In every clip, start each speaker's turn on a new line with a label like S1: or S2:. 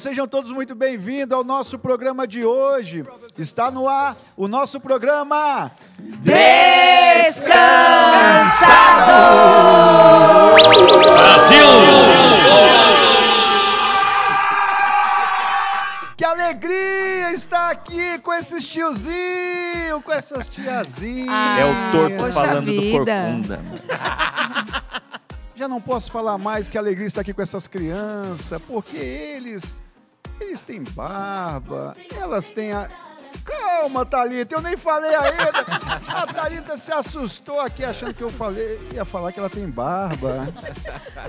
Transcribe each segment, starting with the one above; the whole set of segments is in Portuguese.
S1: Sejam todos muito bem-vindos ao nosso programa de hoje. Está no ar o nosso programa
S2: Descansado!
S3: Brasil!
S1: Que alegria estar aqui com esses tiozinhos, com essas tiazinhas.
S2: Ah,
S3: É o torto falando do
S2: vida.
S3: corcunda. mano.
S1: Já não posso falar mais que alegria estar aqui com essas crianças, porque eles eles têm barba, elas têm a Calma, Thalita, eu nem falei ainda. A Thalita se assustou aqui achando que eu falei, ia falar que ela tem barba.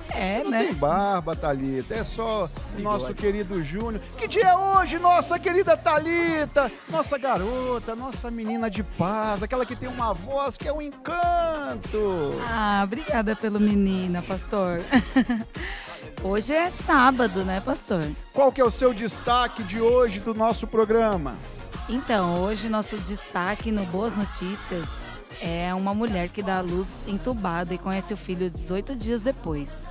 S2: É,
S1: Não
S2: né?
S1: tem barba, Thalita, é só o nosso querido Júnior. Que dia é hoje, nossa querida Thalita? Nossa garota, nossa menina de paz, aquela que tem uma voz que é um encanto.
S2: Ah, obrigada pelo menina, pastor. Hoje é sábado, né, pastor?
S1: Qual que é o seu destaque de hoje do nosso programa?
S2: Então, hoje nosso destaque no Boas Notícias é uma mulher que dá à luz entubada e conhece o filho 18 dias depois.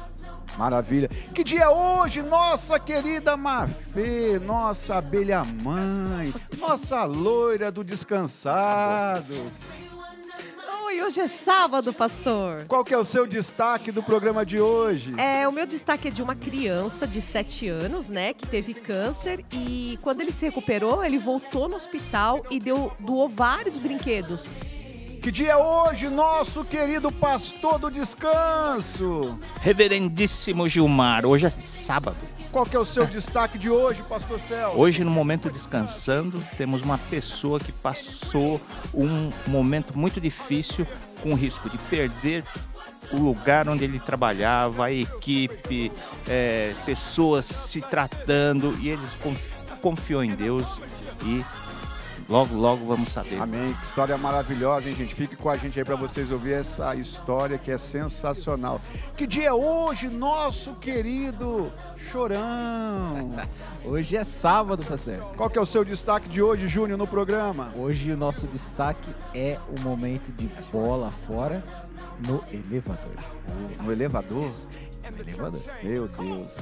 S1: Maravilha. Que dia é hoje, nossa querida Mafê, nossa abelha mãe, nossa loira do Descansados.
S4: Oi, hoje é sábado, pastor.
S1: Qual que é o seu destaque do programa de hoje?
S4: É, o meu destaque é de uma criança de 7 anos, né, que teve câncer e quando ele se recuperou, ele voltou no hospital e deu doou vários brinquedos.
S1: Que dia é hoje, nosso querido pastor do descanso?
S3: Reverendíssimo Gilmar, hoje é sábado.
S1: Qual que é o seu destaque de hoje, pastor Celso?
S3: Hoje, no momento descansando, temos uma pessoa que passou um momento muito difícil com o risco de perder o lugar onde ele trabalhava, a equipe, é, pessoas se tratando e eles confi- confiou em Deus e logo, logo vamos saber.
S1: Amém. Que história maravilhosa, hein, gente? Fique com a gente aí para vocês ouvir essa história que é sensacional. Que dia é hoje, nosso querido Chorão?
S5: Hoje é sábado, pastor.
S1: Qual que é o seu destaque de hoje, Júnior, no programa?
S5: Hoje o nosso destaque é o momento de bola fora no elevador.
S1: No elevador?
S5: No elevador.
S1: Meu Deus.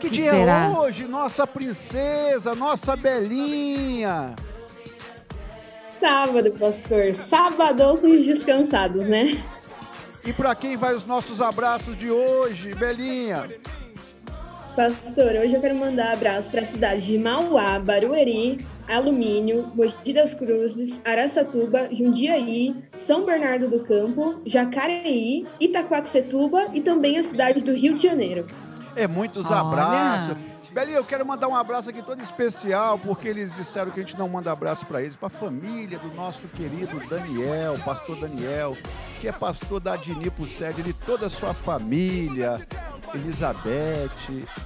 S1: Que,
S2: Que
S1: dia
S2: será?
S1: é hoje, nossa princesa, nossa belinha?
S6: Sábado, pastor. Sábado com os descansados, né?
S1: E para quem vai os nossos abraços de hoje, belinha?
S6: Pastor, hoje eu quero mandar abraço para a cidade de Mauá, Barueri, Alumínio, Mogi das Cruzes, Araçatuba, Jundiaí, São Bernardo do Campo, Jacareí, Itaquaquecetuba e também a cidade do Rio de Janeiro.
S1: É muitos
S2: Olha.
S1: abraços. Belinha, eu quero mandar um abraço aqui todo especial, porque eles disseram que a gente não manda abraço para eles, para a família do nosso querido Daniel, pastor Daniel, que é pastor da Adnipo Sede, ele e toda a sua família, Elizabeth,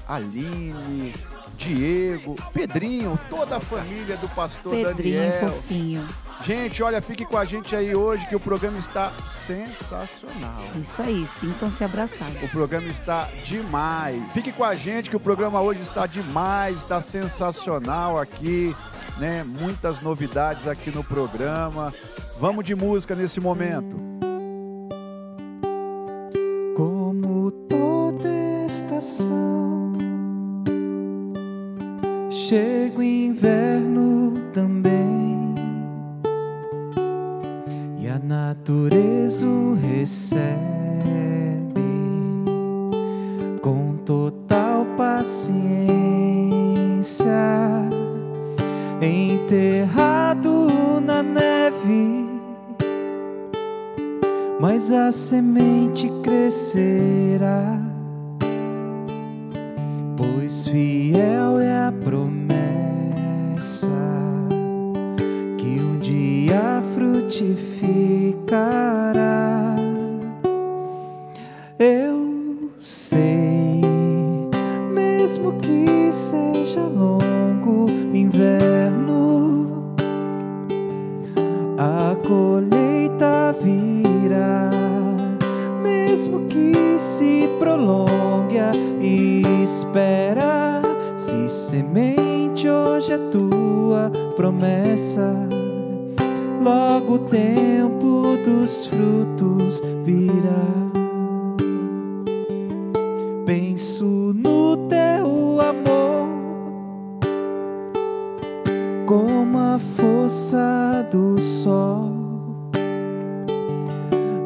S1: Aline, Diego, Pedrinho, toda a família do pastor
S2: Pedrinho
S1: Daniel.
S2: fofinho.
S1: Gente, olha, fique com a gente aí hoje que o programa está sensacional.
S2: Isso aí, sintam-se abraçados.
S1: O programa está demais. Fique com a gente que o programa hoje está demais, está sensacional aqui, né? Muitas novidades aqui no programa. Vamos de música nesse momento.
S7: Como toda estação, chega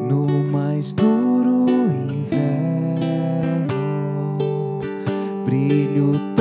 S7: no mais duro inverno, brilho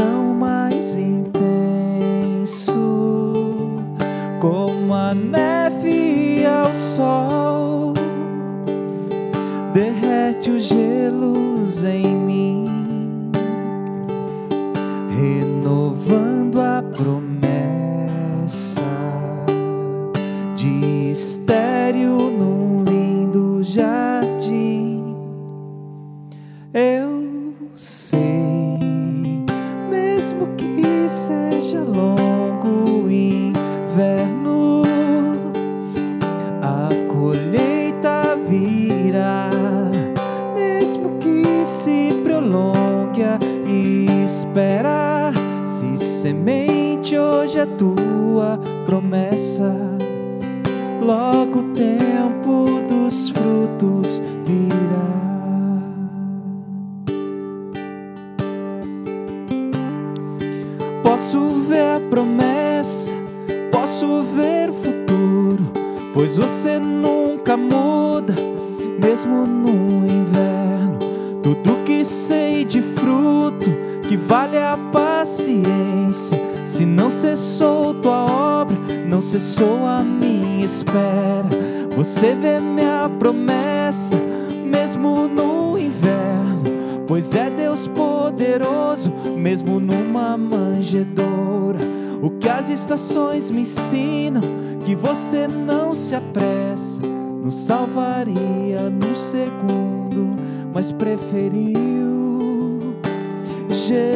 S7: preferiu Jesus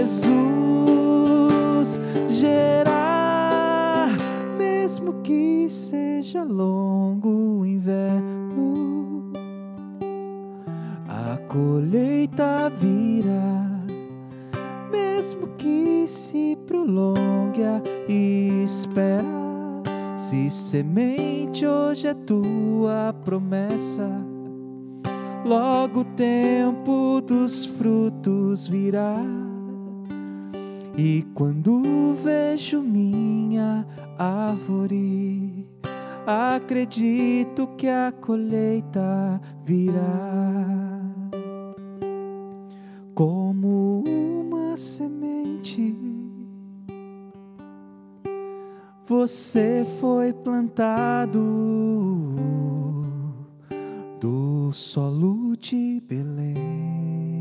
S7: gerar, mesmo que seja longo o inverno. A colheita virá, mesmo que se prolongue a espera. Se semente hoje é tua promessa, logo o tempo dos frutos virá. E quando vejo minha árvore, acredito que a colheita virá. Como uma semente, você foi plantado do solo de Belém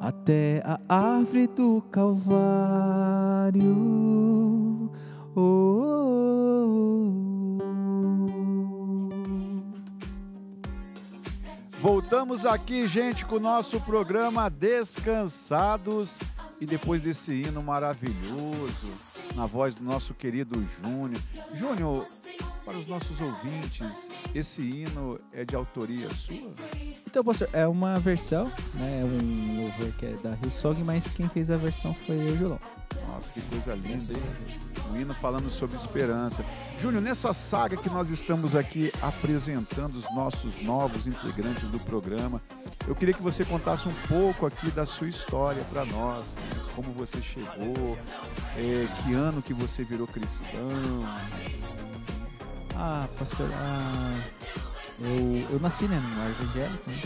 S7: até a árvore do Calvário. Oh, oh,
S1: Voltamos aqui, gente, com o nosso programa Descansados. E depois desse hino maravilhoso, na voz do nosso querido Júnior. Júnior, para os nossos ouvintes, esse hino é de autoria sua?
S5: Então, pastor, é uma versão, né? É um louvor que é da Hillsong, mas quem fez a versão foi eu o João.
S1: Nossa, que coisa linda, hein? Um hino falando sobre esperança. Júnior, nessa saga que nós estamos aqui apresentando os nossos novos integrantes do programa, eu queria que você contasse um pouco aqui da sua história para nós, né? como você chegou, é, que ano que você virou cristão.
S5: Ah, pastor, ah, eu, eu nasci, né, no evangélico, né?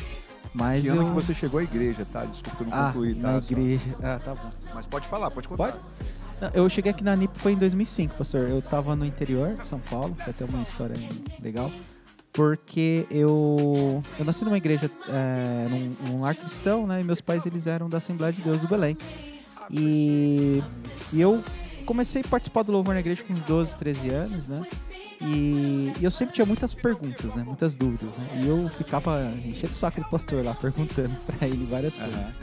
S5: Mas
S1: que
S5: eu...
S1: ano que você chegou à igreja, tá? Desculpa, eu não
S5: Ah,
S1: concluí, tá?
S5: na
S1: Só-
S5: igreja. Ah, tá bom.
S1: Mas pode falar, pode contar.
S5: Pode? Eu cheguei aqui na NIP foi em 2005, pastor. Eu tava no interior de São Paulo, que até uma história legal. Porque eu, eu nasci numa igreja, é, num, num lar cristão, né? E meus pais, eles eram da Assembleia de Deus do Belém. E, e eu comecei a participar do louvor na igreja com uns 12, 13 anos, né? E, e eu sempre tinha muitas perguntas, né? Muitas dúvidas, né? E eu ficava enchendo o saco do pastor lá, perguntando pra ele várias coisas.
S1: Aham.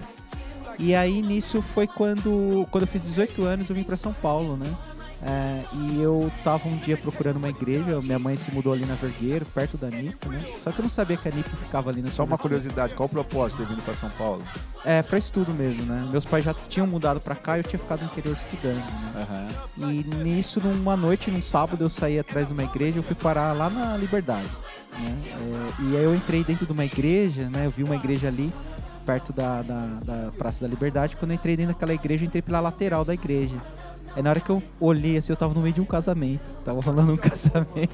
S5: E aí nisso foi quando, quando eu fiz 18 anos, eu vim pra São Paulo, né? É, e eu tava um dia procurando uma igreja, minha mãe se mudou ali na Vergueiro, perto da NIP, né? Só que eu não sabia que a NIP ficava ali na
S1: Só uma curiosidade, qual o propósito de vir para São Paulo?
S5: É, pra estudo mesmo, né? Meus pais já tinham mudado pra cá e eu tinha ficado no interior estudando, né?
S1: Aham.
S5: E nisso, numa noite, num sábado, eu saí atrás de uma igreja, eu fui parar lá na Liberdade, né? É, e aí eu entrei dentro de uma igreja, né? Eu vi uma igreja ali
S7: perto da, da, da Praça da Liberdade. Quando eu entrei dentro daquela igreja, eu entrei pela lateral da igreja. Aí na hora que eu olhei, assim, eu tava no meio de um casamento. Tava rolando um casamento.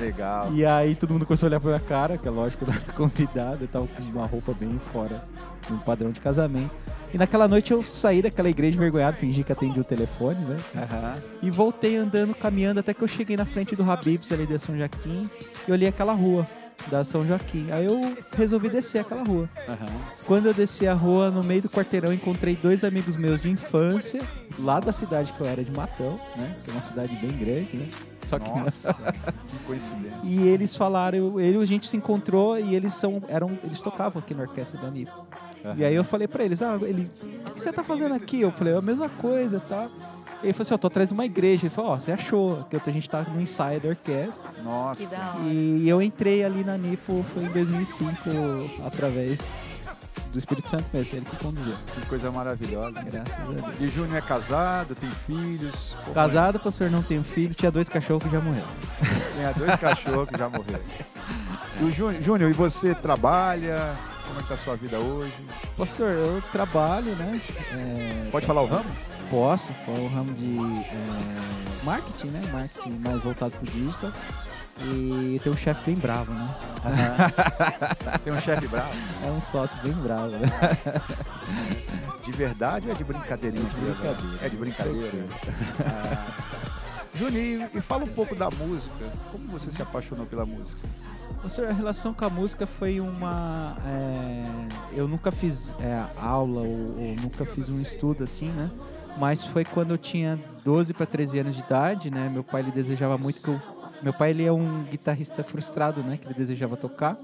S1: Legal.
S7: E aí todo mundo começou a olhar pra minha cara, que é lógico, eu era convidado. Eu tava com uma roupa bem fora um padrão de casamento. E naquela noite eu saí daquela igreja envergonhado, fingi que atendi o telefone, né?
S1: Aham.
S7: E voltei andando, caminhando, até que eu cheguei na frente do Habib's ali de São Joaquim e olhei aquela rua da São Joaquim. Aí eu resolvi descer aquela rua.
S1: Aham.
S7: Quando eu desci a rua, no meio do quarteirão, encontrei dois amigos meus de infância, lá da cidade que eu era, de Matão, né? Que é uma cidade bem grande, né? Só que
S1: Nossa, que coincidência.
S7: e eles falaram, ele, a gente se encontrou e eles são, eram, eles tocavam aqui na orquestra da Nipo. E aí eu falei pra eles, ah, ele, o que, que você tá fazendo aqui? Eu falei, a mesma coisa, tá? Ele falou assim, ó, tô atrás de uma igreja. Ele falou, ó, você achou, que a gente tá no ensaio da orquestra.
S1: Nossa.
S7: E eu entrei ali na Nipo, foi em 2005, através do Espírito Santo mesmo, ele que conduziu.
S1: Que coisa maravilhosa.
S7: Graças a Deus.
S1: E Júnior é casado, tem filhos. Como é?
S7: Casado, pastor, não tenho filho, tinha dois cachorros que já morreram.
S1: Tem dois cachorros que já morreram. E o Jú- Júnior, e você trabalha? Como é que tá a sua vida hoje?
S7: Pastor, eu trabalho, né? É,
S1: Pode falar o ramo?
S7: Posso, qual é o ramo de é, marketing, né? Marketing mais voltado pro digital. E tem um chefe bem bravo, né?
S1: Tem um chefe bravo?
S7: É um sócio bem bravo, né?
S1: De verdade ou é de brincadeirinha?
S7: De brincadeira.
S1: É de brincadeira. Ah. Júnior, e, fala um pouco da música. Como você se apaixonou pela música?
S7: Pastor, a relação com a música foi uma. é, eu nunca fiz é, aula ou, ou nunca fiz um estudo assim, né? Mas foi quando eu tinha 12 para 13 anos de idade, né? Meu pai ele desejava muito que eu. Meu pai ele é um guitarrista frustrado, né? Que ele desejava tocar.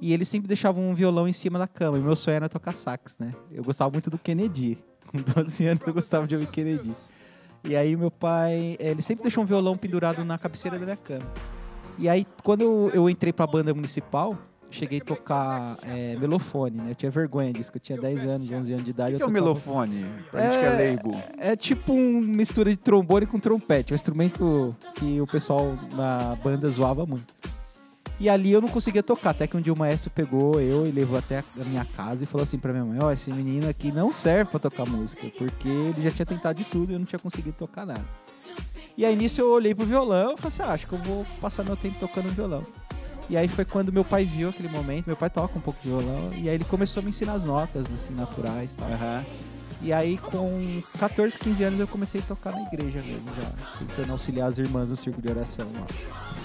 S7: E ele sempre deixava um violão em cima da cama. E meu sonho era tocar sax, né? Eu gostava muito do Kennedy. Com 12 anos eu gostava de ouvir Kennedy. E aí meu pai, eh, ele sempre deixou um violão pendurado na cabeceira da minha cama. E aí quando eu, eu entrei pra banda municipal, cheguei a tocar eh, melofone, né? Eu tinha vergonha disso, que eu tinha 10 anos, 11 anos de idade.
S1: O
S7: eu
S1: que é o melofone? Pra gente que é
S7: É-
S1: leigo.
S7: É tipo uma mistura de trombone com trompete, um instrumento que o pessoal na banda zoava muito. E ali eu não conseguia tocar, até que um dia o maestro pegou eu e levou até a minha casa e falou assim pra minha mãe, ó, esse menino aqui não serve pra tocar música, porque ele já tinha tentado de tudo e eu não tinha conseguido tocar nada. E aí nisso eu olhei pro violão e falei assim, ah, acho que eu vou passar meu tempo tocando violão. E aí foi quando meu pai viu aquele momento, meu pai toca um pouco de violão, e aí ele começou a me ensinar as notas, assim, naturais e tal. E aí, com 14, 15 anos, eu comecei a tocar na igreja mesmo, já. Tentando auxiliar as irmãs no círculo de oração lá.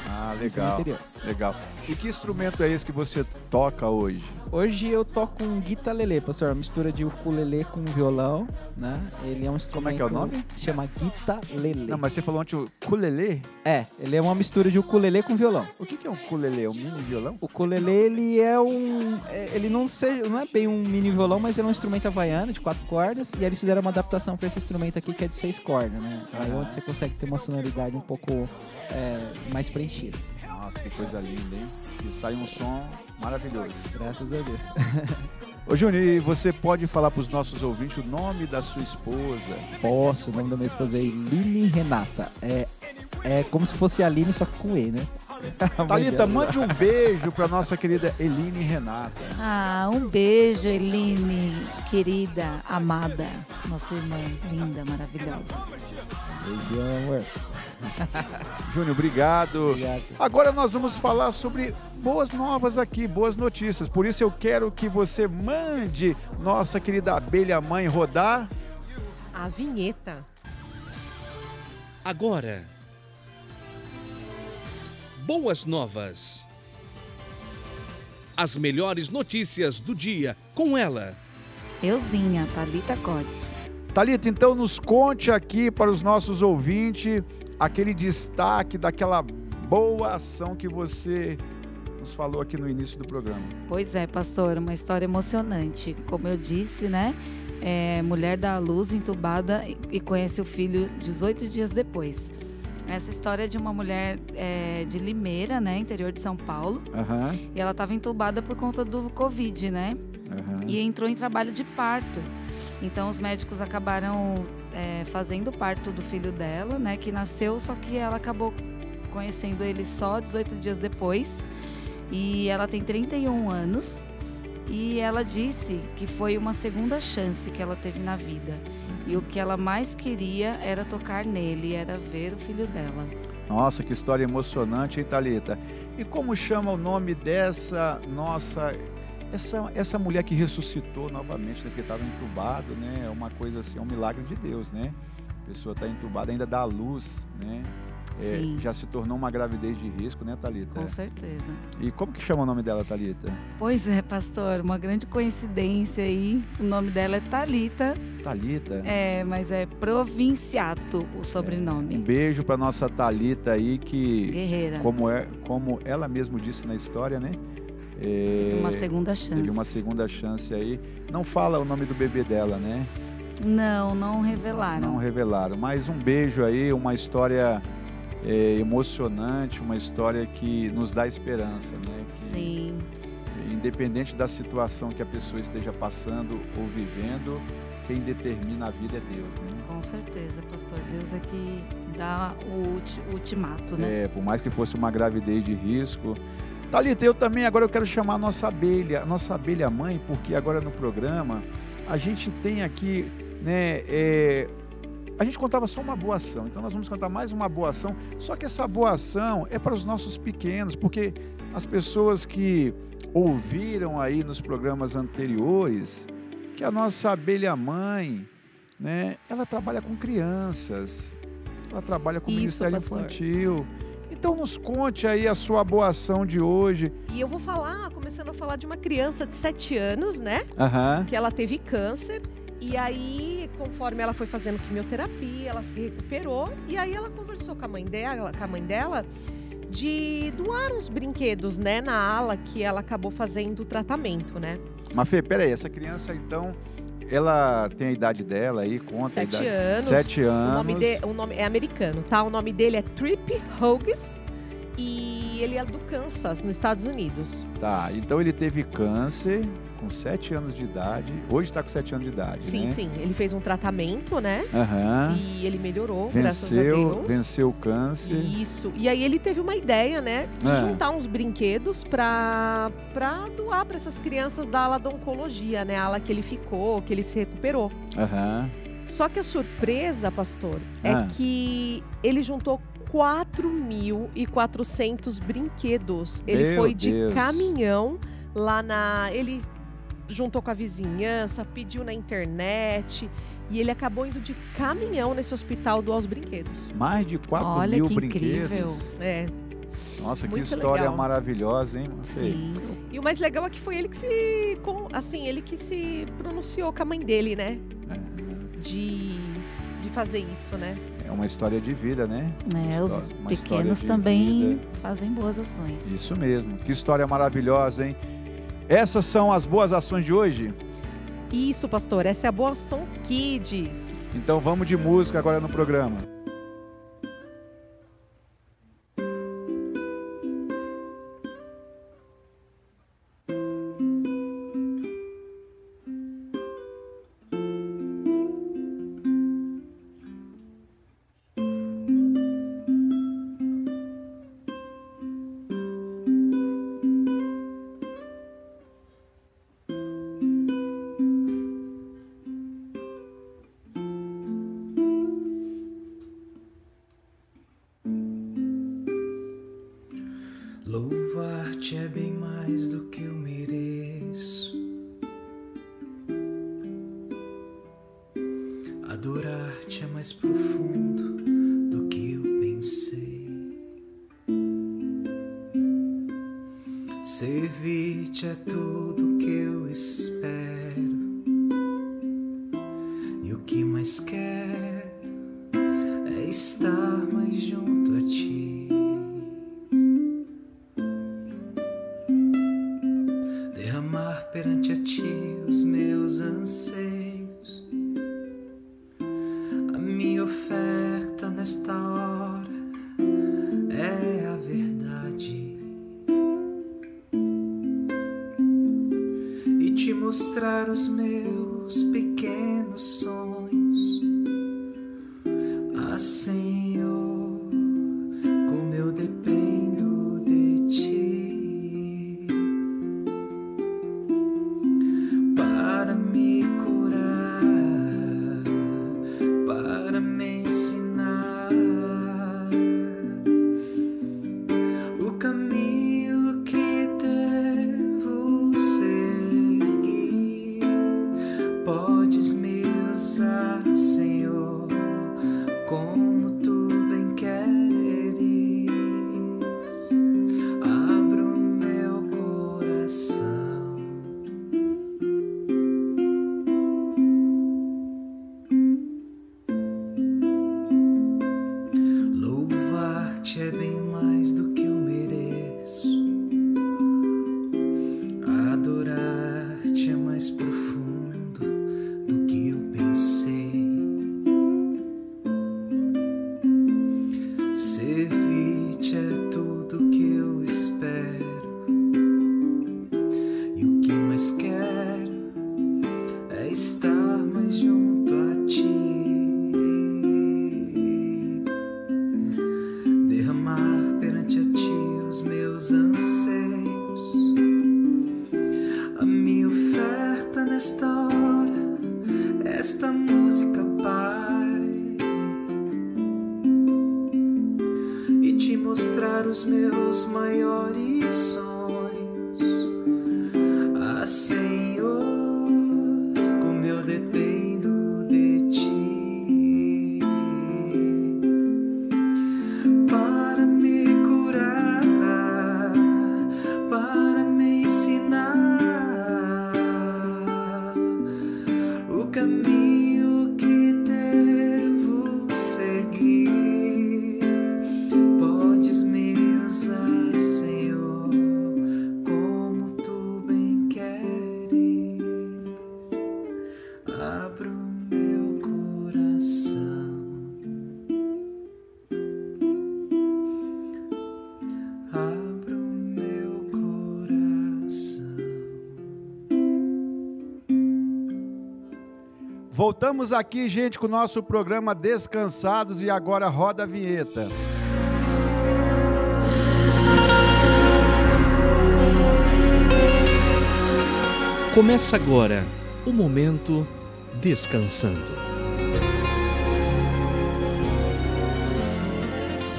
S1: Ah, legal. Legal. E que instrumento é esse que você toca hoje?
S7: Hoje eu toco um guitarlele, pastor. Uma mistura de ukulele com violão, né? Ele é um
S1: Como é
S7: instrumento...
S1: que é o nome?
S7: Chama guitarlele.
S1: Não, mas você falou antes o ukulele?
S7: É, ele é uma mistura de ukulele com violão.
S1: O que que é um ukulele? É um mini violão?
S7: O ukulele, ele é um... é- Ele não, seja, não é bem um mini violão, mas ele é um instrumento havaiano de quatro cordas. E aí eles fizeram uma adaptação para esse instrumento aqui, que é de seis cordas, né? Aí
S1: Ah.
S7: onde você consegue ter uma sonoridade um pouco é, mais preenchida.
S1: Nossa, que coisa linda, hein? E sai um som maravilhoso.
S7: Graças a Deus.
S1: Ô, Júnior, e você pode falar para os nossos ouvintes o nome da sua esposa?
S7: Posso, o nome da minha esposa é Eline Renata. É, é como se fosse a Aline, só que com E, né?
S1: Thalita, mande um beijo para nossa querida Eline Renata.
S2: Ah, um beijo, Eline, querida, amada, nossa irmã linda, maravilhosa.
S7: Beijão, amor.
S1: Júnior, obrigado.
S7: Obrigado.
S1: Agora nós vamos falar sobre boas novas aqui, boas notícias. Por isso eu quero que você mande nossa querida abelha mãe rodar.
S4: A vinheta.
S8: Agora. Boas novas. As melhores notícias do dia com ela.
S2: Euzinha, Thalita Cotes.
S1: Thalita, então nos conte aqui para os nossos ouvintes aquele destaque daquela boa ação que você nos falou aqui no início do programa.
S2: Pois é, pastor, uma história emocionante. Como eu disse, né? É, mulher dá à luz entubada e- e conhece o filho 18 dias depois. Essa história é de uma mulher é, de Limeira, né? Interior de São Paulo.
S1: Aham,
S2: E ela estava entubada por conta do Covid, né?
S1: aham.
S2: e entrou em trabalho de parto. Então os médicos acabaram é, fazendo o parto do filho dela, né, que nasceu, só que ela acabou conhecendo ele só 18 dias depois. E ela tem 31 anos E ela disse que foi uma segunda chance que ela teve na vida. E o que ela mais queria era tocar nele, era ver o filho dela.
S1: Nossa, que história emocionante, hein, Thalita? E como chama o nome dessa nossa. Essa, essa mulher que ressuscitou novamente, né, que estava entubado, né? É uma coisa assim, é um milagre de Deus, né? A pessoa está entubada, ainda dá luz, né? É, já se tornou uma gravidez de risco, né, Thalita?
S2: Com certeza.
S1: E como que chama o nome dela, Thalita?
S2: Pois é, pastor, uma grande coincidência aí. O nome dela é Talita,
S1: Thalita.
S2: é, mas é Provinciato o
S1: Um
S2: sobrenome.
S1: beijo para nossa Thalita aí que
S2: Guerreira.
S1: como é como ela mesmo disse na história, né? É,
S2: Uma segunda chance.
S1: teve uma segunda chance aí. Não fala o nome do bebê dela, né?
S2: Não, não revelaram.
S1: Não revelaram. Mas um beijo aí, uma história é, emocionante, uma história que nos dá esperança, né? Que,
S2: Sim,
S1: Independente da situação que a pessoa esteja passando ou vivendo, quem determina a vida é Deus, né?
S2: com certeza, pastor. Deus é que dá o ulti- ultimato, né?
S1: É, por mais que fosse uma gravidez de risco. Thalita, eu também agora eu quero chamar a nossa abelha, a nossa abelha mãe, porque agora no programa a gente tem aqui, né, é, a gente contava só uma boa ação, então nós vamos contar mais uma boa ação, só que essa boa ação é para os nossos pequenos, porque as pessoas que ouviram aí nos programas anteriores que a nossa abelha mãe, né, ela trabalha com crianças, ela trabalha com o
S4: Isso,
S1: Ministério
S4: pastor.
S1: Infantil. Então nos conte aí a sua boa ação de hoje.
S4: E eu vou falar, começando a falar de uma criança de 7 anos, né?
S1: Aham.
S4: Que ela teve câncer. E aí, conforme ela foi fazendo quimioterapia, ela se recuperou. E aí ela conversou com a mãe dela, com a mãe dela de doar uns brinquedos, né? Na ala que ela acabou fazendo o tratamento, né?
S1: Mas Fê, peraí, essa criança então, ela tem a idade dela aí, conta
S4: Sete
S1: a idade.
S4: anos.
S1: Sete
S4: O
S1: anos.
S4: nome, de, o nome é americano, tá? O nome dele é Trip Hughes. E ele é do Kansas, nos Estados Unidos.
S1: Tá, então ele teve câncer com sete anos de idade. Hoje está com sete anos de idade,
S4: Sim,
S1: né?
S4: sim. Ele fez um tratamento, né?
S1: Aham.
S4: E ele melhorou, graças a
S1: Venceu,
S4: Deus.
S1: venceu o câncer.
S4: Isso. E aí ele teve uma ideia, né, de
S1: É.
S4: juntar uns brinquedos pra, pra doar para essas crianças da ala da oncologia, né, a ala que ele ficou, que ele se recuperou.
S1: Aham.
S4: Só que a surpresa, pastor,
S1: Ah.
S4: é que ele juntou 4.400 brinquedos. Ele
S1: Meu
S4: foi de
S1: Deus.
S4: caminhão lá na. Ele juntou com a vizinhança, pediu na internet. E ele acabou indo de caminhão nesse hospital doar os brinquedos.
S1: Mais de 4
S2: Olha
S1: mil
S2: que
S1: brinquedos.
S2: incrível.
S4: É.
S1: Nossa, que
S4: Muito
S1: história
S4: legal.
S1: maravilhosa, hein?
S2: Sim.
S4: E o mais legal é que foi ele que se. Assim, ele que se pronunciou com a mãe dele, né?
S1: É.
S4: De, de fazer isso, né?
S1: É uma história de vida, né?
S2: É, os pequenos também
S1: vida.
S2: fazem boas ações.
S1: Isso mesmo. Que história maravilhosa, hein? Essas são as boas ações de hoje.
S4: Isso, pastor. Essa é a Boa Ação Kids.
S1: Então vamos de música agora no programa.
S9: Nesta hora é a verdade. E te mostrar os meus
S7: os meus maiores sonhos. Ah,
S1: Voltamos aqui, gente, com o nosso programa Descansados e agora roda a vinheta.
S8: Começa agora o momento descansando.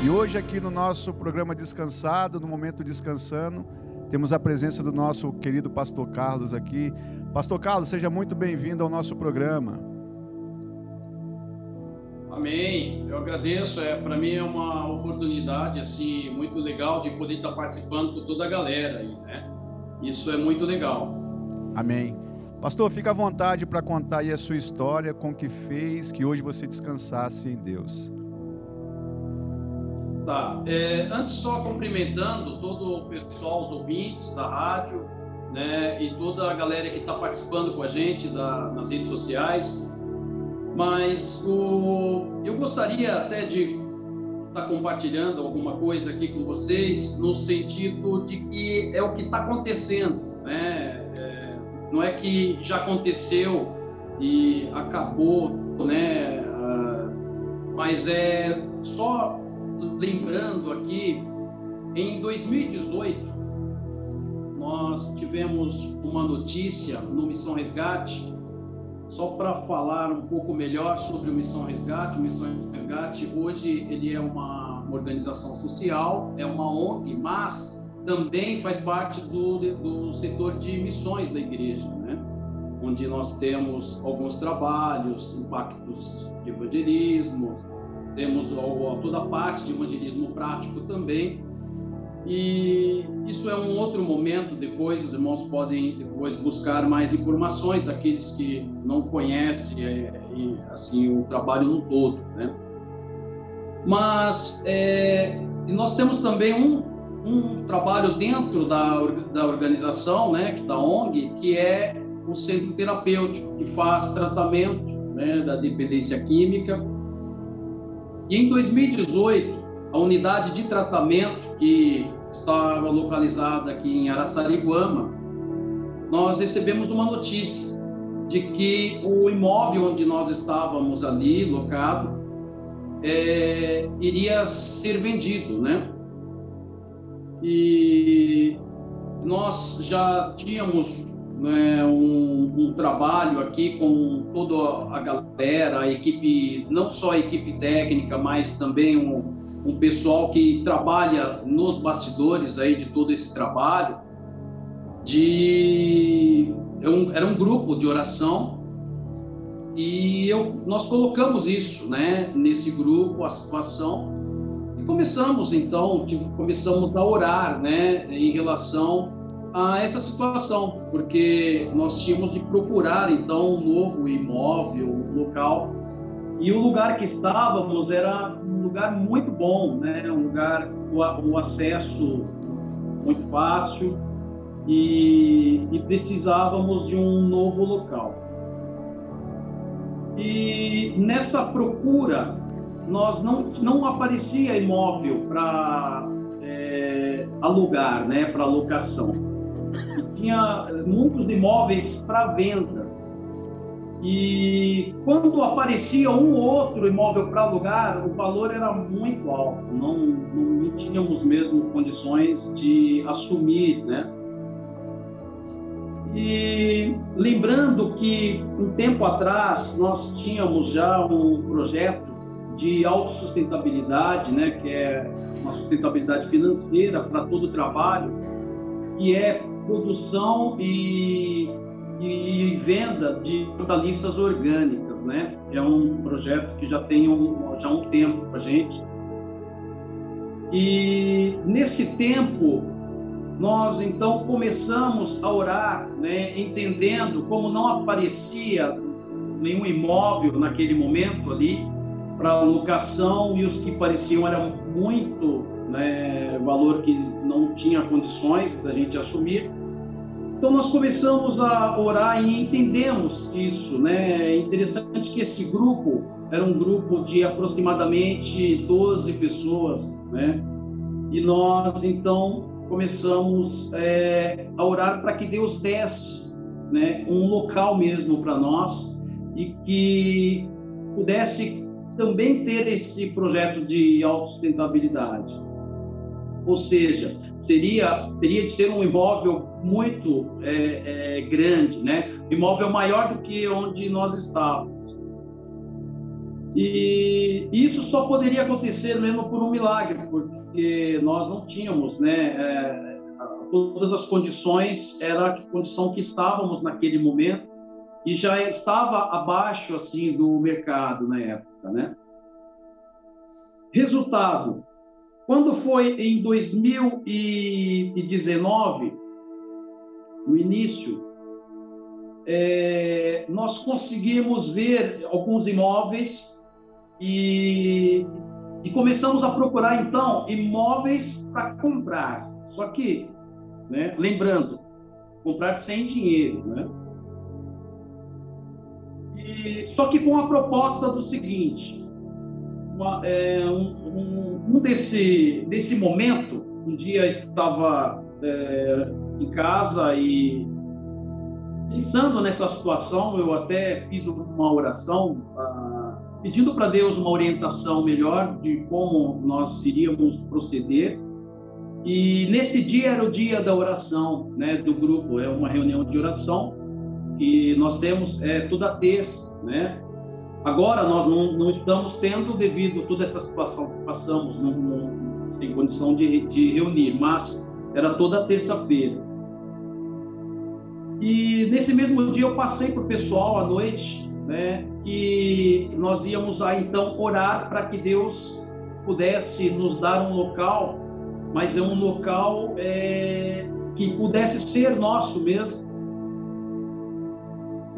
S1: E hoje aqui no nosso programa Descansado, no momento Descansando, temos a presença do nosso querido pastor Carlos aqui. Pastor Carlos, seja muito bem-vindo ao nosso programa.
S10: Amém. Eu agradeço. É, para mim é uma oportunidade assim muito legal de poder estar participando com toda a galera aí, né? Isso é muito legal.
S1: Amém. Pastor, fica à vontade para contar aí a sua história, com o que fez que hoje você descansasse em Deus.
S10: Tá. É, antes só cumprimentando todo o pessoal, os ouvintes da rádio, né, e toda a galera que está participando com a gente da, nas redes sociais. Mas o, eu gostaria até de estar compartilhando alguma coisa aqui com vocês, no sentido de que é o que está acontecendo, né? É, não é que já aconteceu e acabou, né? Ah, mas é só lembrando aqui, em 2018 nós tivemos uma notícia no Missão Resgate só para falar um pouco melhor sobre o Missão Resgate, o Missão Resgate hoje ele é uma, organização social, é uma ONG, mas também faz parte do, do setor de missões da igreja, né? onde nós temos alguns trabalhos, impactos de evangelismo, temos toda a parte de evangelismo prático também, e isso é um outro momento, depois os irmãos podem depois buscar mais informações, aqueles que não conhecem é, assim, o trabalho no todo, né? Mas é, nós temos também um, um trabalho dentro da, da organização, né, da ONG, que é o centro terapêutico, que faz tratamento né, da dependência química. E em 2018, a unidade de tratamento que estava localizada aqui em Araçariguama, nós recebemos uma notícia de que o imóvel onde nós estávamos ali, locado, é, iria ser vendido, né? E nós já tínhamos né, um, um, trabalho aqui com toda a galera, a equipe, não só a equipe técnica, mas também um, um pessoal que trabalha nos bastidores aí de todo esse trabalho, de um, era um grupo de oração e eu, nós colocamos isso, né, nesse grupo, a situação, e começamos então, começamos a orar, né, em relação a essa situação, porque nós tínhamos de procurar então um novo imóvel, um local, e o lugar que estávamos era um lugar muito bom, né, um lugar o acesso muito fácil e, e precisávamos de um novo local. E nessa procura, nós não, não aparecia imóvel para é, alugar, né, para locação. E tinha muitos imóveis para venda. E quando aparecia um ou outro imóvel para alugar, o valor era muito alto. Não, não, tínhamos mesmo condições de assumir, né? E lembrando que um tempo atrás nós tínhamos já um projeto de autossustentabilidade, né, que é uma sustentabilidade financeira para todo o trabalho, que é produção e, e venda de hortaliças orgânicas, né? É um projeto que já tem um, já um tempo para a gente. E nesse tempo nós então começamos a orar, né, entendendo como não aparecia nenhum imóvel naquele momento ali para locação e os que pareciam eram muito né, valor que não tinha condições da gente assumir. Então nós começamos a orar e entendemos isso, né? É interessante que esse grupo era um grupo de aproximadamente 12 pessoas, né? E nós então começamos é, a orar para que Deus desse né, um local mesmo para nós e que pudesse também ter esse projeto de autossustentabilidade. Ou seja, seria teria de ser um imóvel muito é, é, grande, né? imóvel maior do que onde nós estávamos. E isso só poderia acontecer mesmo por um milagre, porque nós não tínhamos, né, é, todas as condições, era a condição que estávamos naquele momento e já estava abaixo, assim, do mercado na época, né. Resultado, quando foi em 2019, no início, é, nós conseguimos ver alguns imóveis e e começamos a procurar, então, imóveis para comprar. Só que, né, lembrando, comprar sem dinheiro. Né? E, só que com a proposta do seguinte: uma, é, um, um, desse, desse momento, um dia estava é, em casa e pensando nessa situação, eu até fiz uma oração. Ah, pedindo para Deus uma orientação melhor de como nós iríamos proceder. E nesse dia era o dia da oração, né, do grupo, é uma reunião de oração que nós temos é, toda terça, né? Agora nós não, não estamos tendo devido a toda essa situação que passamos, não, não tem condição de, de reunir, mas era toda terça-feira. E nesse mesmo dia eu passei para o pessoal à noite, né, que nós íamos aí então orar para que Deus pudesse nos dar um local, mas é um local é, que pudesse ser nosso mesmo.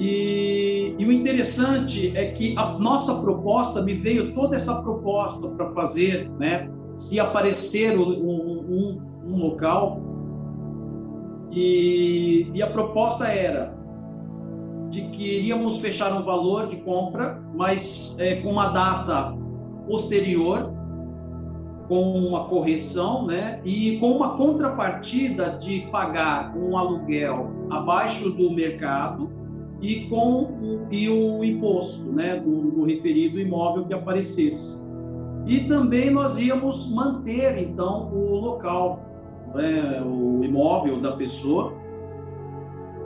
S10: E, e, o interessante é que a nossa proposta, me veio toda essa proposta para fazer, né? Se aparecer um, um, um local, e, e a proposta era de que iríamos fechar um valor de compra, mas é, com uma data posterior, com uma correção, né? E com uma contrapartida de pagar um aluguel abaixo do mercado e com o, e o imposto, né? Do, do referido imóvel que aparecesse. E também nós íamos manter então o local, né? o imóvel da pessoa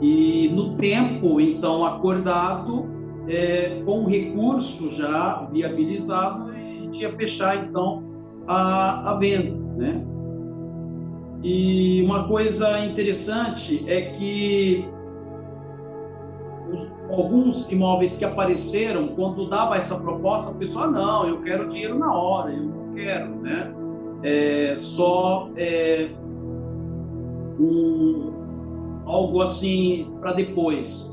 S10: e no tempo então acordado, é, com o recurso já viabilizado, a gente ia fechar então a, a venda, né? E uma coisa interessante é que alguns imóveis que apareceram, quando dava essa proposta, a pessoa, não, eu quero dinheiro na hora, eu não quero, né? É, só é, um, algo assim para depois.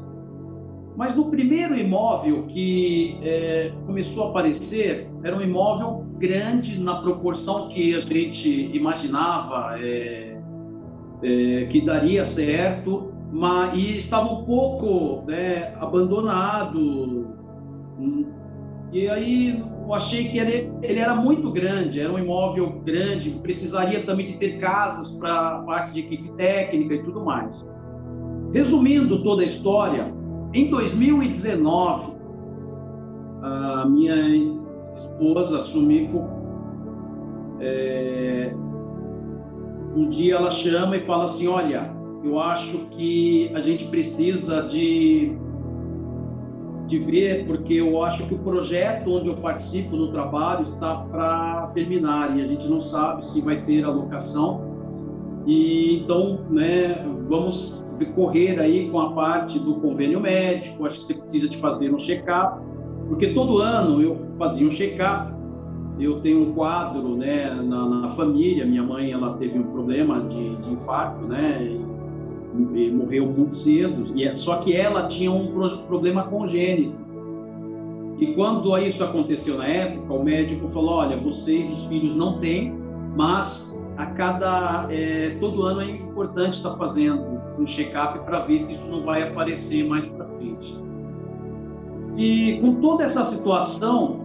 S10: Mas no primeiro imóvel que é, começou a aparecer, era um imóvel grande na proporção que a gente imaginava é, é, que daria certo, mas, e estava um pouco né, abandonado. E aí eu achei que ele, ele, era muito grande, era um imóvel grande, precisaria também de ter casas para a parte de equipe técnica e tudo mais. Resumindo toda a história, em 2019, a minha esposa, Sumiko, é, um dia ela chama e fala assim: Olha, eu acho que a gente precisa de, de ver, porque eu acho que o projeto onde eu participo no trabalho está para terminar e a gente não sabe se vai ter alocação. E então, né, vamos correr aí com a parte do convênio médico, acho que você precisa de fazer um check-up, porque todo ano eu fazia um check-up, eu tenho um quadro né, na, na, família, minha mãe ela teve um problema de, de infarto, né, morreu muito cedo, e é, só que ela tinha um problema congênito. E quando isso aconteceu na época, o médico falou: olha, vocês, os filhos, não têm, mas a cada é, todo ano é importante estar fazendo um check-up para ver se isso não vai aparecer mais para frente. E com toda essa situação,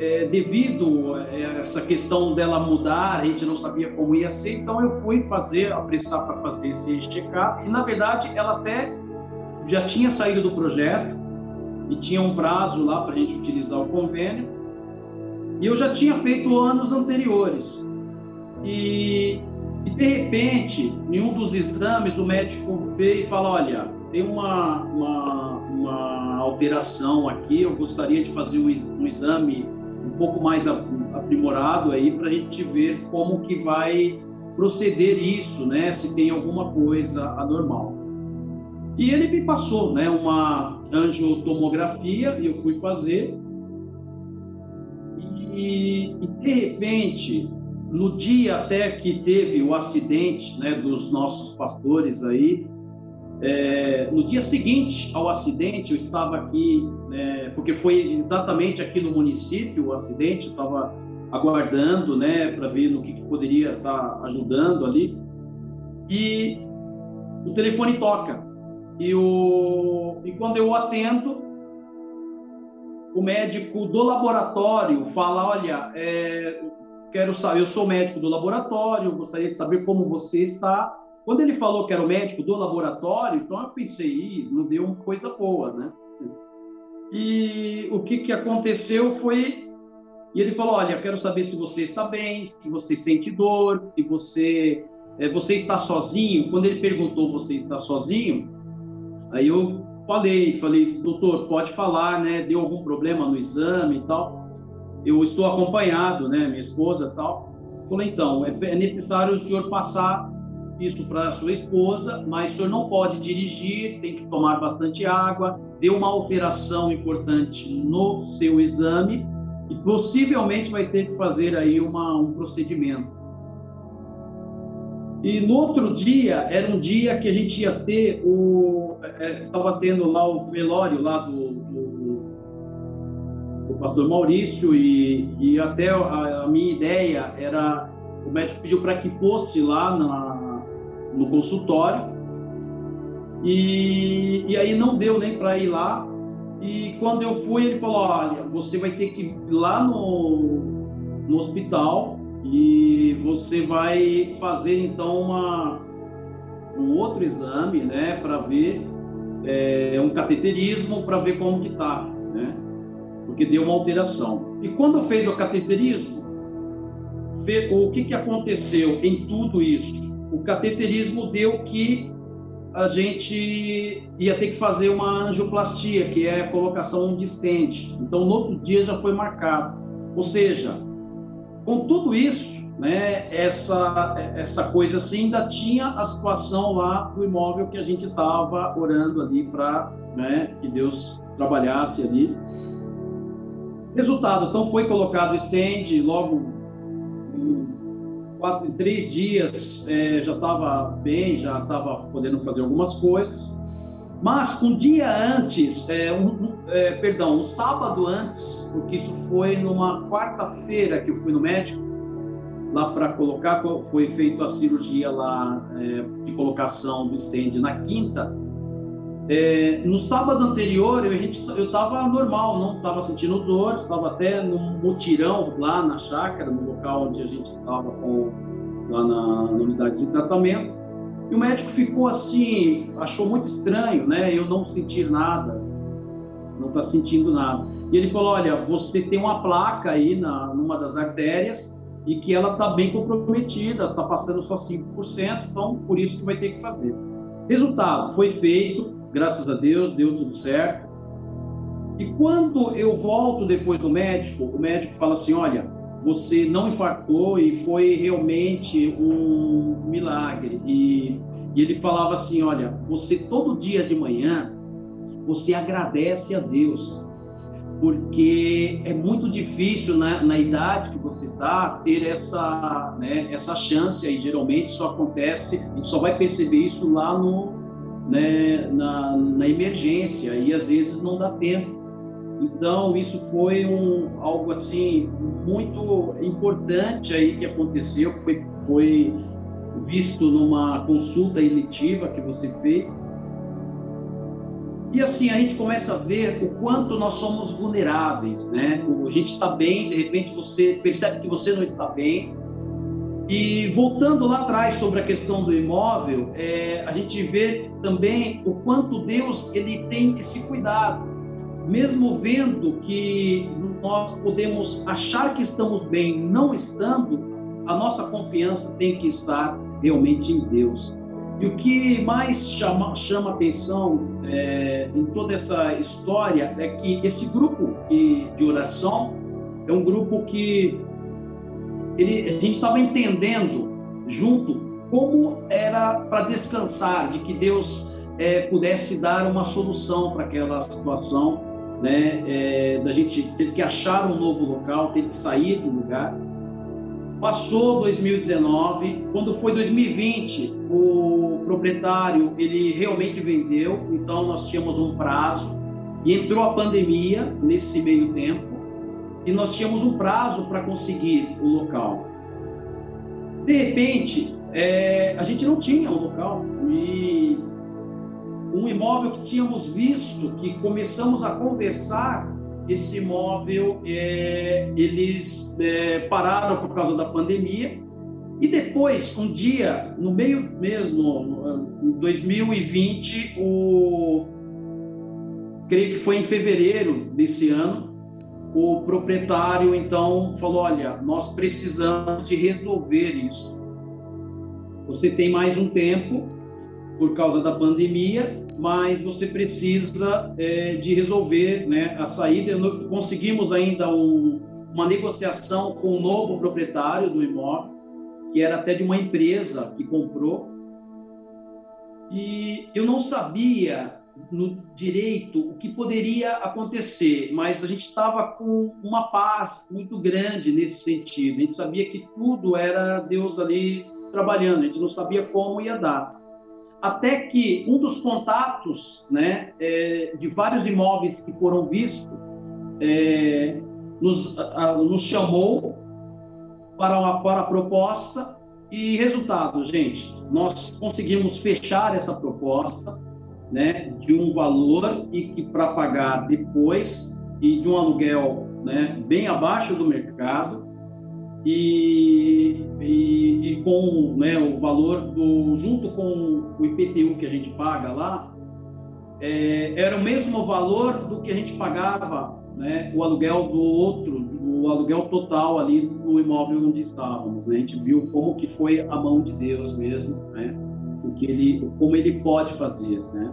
S10: é, devido a essa questão dela mudar, a gente não sabia como ia ser, então eu fui fazer, apressar para fazer esse check-up, e na verdade ela até já tinha saído do projeto e tinha um prazo lá para a gente utilizar o convênio, e eu já tinha feito anos anteriores. E e de repente, em um dos exames, o médico veio e fala: Olha, tem uma, uma, uma alteração aqui, eu gostaria de fazer um, um exame pouco mais aprimorado aí para a gente ver como que vai proceder isso, né? Se tem alguma coisa anormal. E ele me passou, né? Uma angiotomografia e eu fui fazer. E, e de repente no dia até que teve o acidente né, dos nossos pastores aí, é, no dia seguinte ao acidente, eu estava aqui, né, porque foi exatamente aqui no município o acidente, eu estava aguardando né, para ver no que, que poderia estar tá ajudando ali. E o telefone toca. E, o, e quando eu atendo, o médico do laboratório fala: Olha, é, quero saber, eu sou médico do laboratório, gostaria de saber como você está. Quando ele falou que era o médico do laboratório, então eu pensei, não deu coisa boa, né? E o que, que aconteceu foi, e ele falou, olha, eu quero saber se você está bem, se você sente dor, se você, é, você está sozinho. Quando ele perguntou, você está sozinho? Aí eu falei, falei, doutor, pode falar, né? Deu algum problema no exame e tal? eu estou acompanhado, né, minha esposa tal. Falei, então, é, é necessário o senhor passar isso para sua esposa, mas o senhor não pode dirigir, tem que tomar bastante água, deu uma alteração importante no seu exame e possivelmente vai ter que fazer aí uma, um procedimento. E no outro dia, era um dia que a gente ia ter o... Estava é, tendo lá o velório lá do, do o pastor Maurício e, e até a, a, minha ideia era o médico pediu para que fosse lá na, no consultório e, e aí não deu nem para ir lá e quando eu fui ele falou olha você vai ter que ir lá no, no hospital e você vai fazer então uma, um outro exame né para ver é, um cateterismo para ver como que tá né porque deu uma alteração. E quando fez o cateterismo, o que, que aconteceu em tudo isso? O cateterismo deu que a gente ia ter que fazer uma angioplastia, que é a colocação de estente. Então, no outro dia já foi marcado. Ou seja, com tudo isso, né, essa, essa coisa assim, ainda tinha a situação lá do imóvel que a gente estava orando ali para né, que Deus trabalhasse ali. Resultado, então foi colocado o stand, logo em, quatro, três dias é, já estava bem, já estava podendo fazer algumas coisas. Mas um dia antes, é, um, é, perdão, um sábado antes, porque isso foi numa quarta-feira que eu fui no médico, lá para colocar, foi feita a cirurgia lá é, de colocação do stand na quinta. É, no sábado anterior, eu estava normal, não estava sentindo dor, estava até no mutirão lá na chácara, no local onde a gente estava lá na, na, unidade de tratamento. E o médico ficou assim, achou muito estranho, né? Eu não sentir nada, não está sentindo nada. E ele falou: Olha, você tem uma placa aí na, numa das artérias e que ela está bem comprometida, está passando só 5%, então por isso que vai ter que fazer. Resultado: foi feito, graças a Deus, deu tudo certo. E quando eu volto depois do médico, o médico fala assim: olha, você não infartou e foi realmente um milagre. E, e ele falava assim: olha, você todo dia de manhã, você agradece a Deus porque é muito difícil na, na idade que você está ter essa, né, essa chance aí geralmente só acontece, a gente só vai perceber isso lá no, né, na, na emergência e às vezes não dá tempo. Então isso foi um, algo assim muito importante aí que aconteceu, que foi, foi visto numa consulta eletiva que você fez. E assim a gente começa a ver o quanto nós somos vulneráveis, né? A gente está bem, de repente você percebe que você não está bem, e voltando lá atrás sobre a questão do imóvel, é, a gente vê também o quanto Deus ele tem esse cuidado, mesmo vendo que nós podemos achar que estamos bem, não estando, a nossa confiança tem que estar realmente em Deus. E o que mais chama, chama atenção é, em toda essa história é que esse grupo de oração é um grupo que ele, a gente estava entendendo junto como era para descansar, de que Deus é, pudesse dar uma solução para aquela situação, né? É, da gente ter que achar um novo local, ter que sair do lugar. Passou 2019, quando foi 2020, o proprietário ele realmente vendeu, então nós tínhamos um prazo e entrou a pandemia nesse meio tempo e nós tínhamos um prazo para conseguir o local. De repente, é, a gente não tinha um local e um imóvel que tínhamos visto, que começamos a conversar, esse imóvel, é, eles é, pararam por causa da pandemia e depois, um dia, no meio mesmo, em 2020, o creio que foi em fevereiro desse ano, o proprietário então falou: Olha, nós precisamos de resolver isso. Você tem mais um tempo por causa da pandemia, mas você precisa é, de resolver né, a saída. Conseguimos ainda um, uma negociação com o novo proprietário do imóvel, que era até de uma empresa que comprou. E eu não sabia no direito o que poderia acontecer, mas a gente estava com uma paz muito grande nesse sentido. A gente sabia que tudo era Deus ali trabalhando, a gente não sabia como ia dar. Até que um dos contatos né, é, de vários imóveis que foram vistos é, nos, a, nos chamou para, uma, para a proposta e resultado, gente, nós conseguimos fechar essa proposta né, de um valor e que para pagar depois e de um aluguel né, bem abaixo do mercado e, e, e com né, o valor do junto com o IPTU que a gente paga lá é, era o mesmo valor do que a gente pagava né, o aluguel do outro o aluguel total ali no imóvel onde estávamos né? a gente viu como que foi a mão de Deus mesmo né? O que ele, como ele pode fazer, né?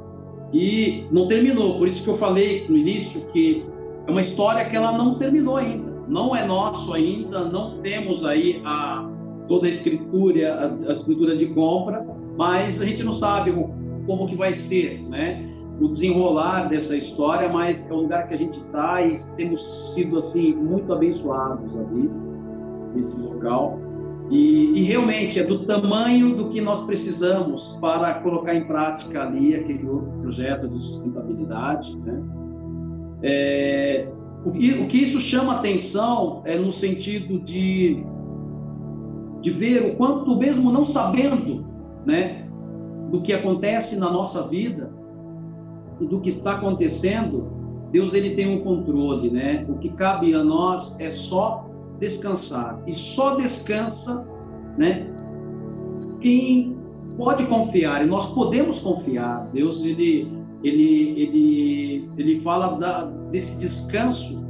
S10: E não terminou, por isso que eu falei no início que é uma história que ela não terminou ainda, não é nosso ainda, não temos aí a toda a escritura, a, a escritura de compra, mas a gente não sabe como que vai ser, né? o desenrolar dessa história, mas é um lugar que a gente está e temos sido assim muito abençoados ali nesse local. E, e, realmente é do tamanho do que nós precisamos para colocar em prática ali aquele outro projeto de sustentabilidade. Né? É, o, o, que isso chama atenção é no sentido de, de ver o quanto, mesmo não sabendo né, do que acontece na nossa vida do que está acontecendo, Deus ele tem um controle, né? O que cabe a nós é só descansar. E só descansa, né? Quem pode confiar, e nós podemos confiar. Deus, ele, ele, ele, ele fala da, desse descanso,